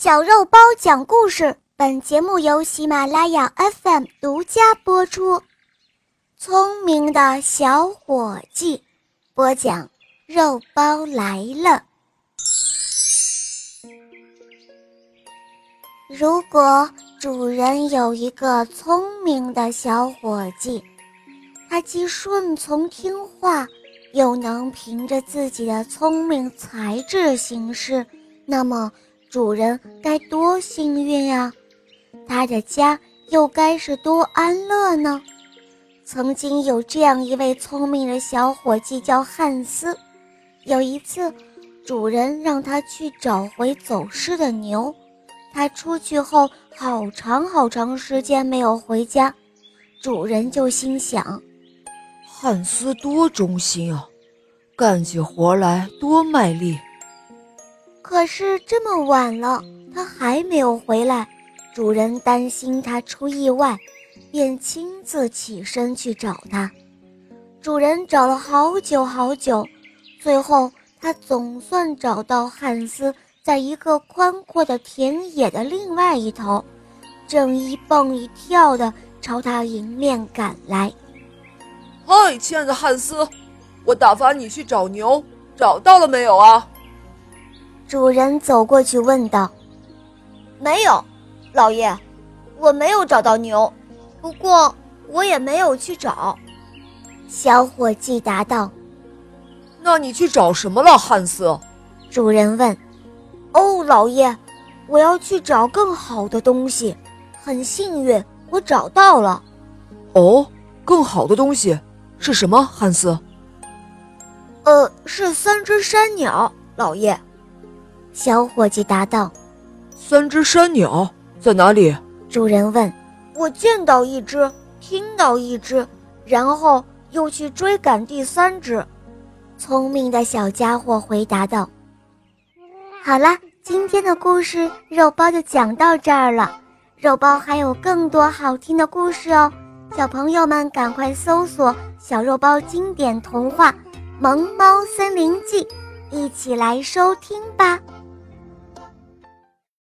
小肉包讲故事，本节目由喜马拉雅 FM 独家播出。聪明的小伙计，播讲肉包来了。如果主人有一个聪明的小伙计，他既顺从听话，又能凭着自己的聪明才智行事，那么。主人该多幸运呀，他的家又该是多安乐呢。曾经有这样一位聪明的小伙计，叫汉斯。有一次，主人让他去找回走失的牛，他出去后好长好长时间没有回家，主人就心想：汉斯多忠心啊，干起活来多卖力。可是这么晚了，他还没有回来，主人担心他出意外，便亲自起身去找他。主人找了好久好久，最后他总算找到汉斯，在一个宽阔的田野的另外一头，正一蹦一跳地朝他迎面赶来。嗨，亲爱的汉斯，我打发你去找牛，找到了没有啊？主人走过去问道：“没有，老爷，我没有找到牛，不过我也没有去找。”小伙计答道：“那你去找什么了，汉斯？”主人问。“哦，老爷，我要去找更好的东西。很幸运，我找到了。”“哦，更好的东西是什么，汉斯？”“呃，是三只山鸟，老爷。”小伙计答道：“三只山鸟在哪里？”主人问。“我见到一只，听到一只，然后又去追赶第三只。”聪明的小家伙回答道。“好了，今天的故事肉包就讲到这儿了。肉包还有更多好听的故事哦，小朋友们赶快搜索‘小肉包经典童话·萌猫森林记’，一起来收听吧。”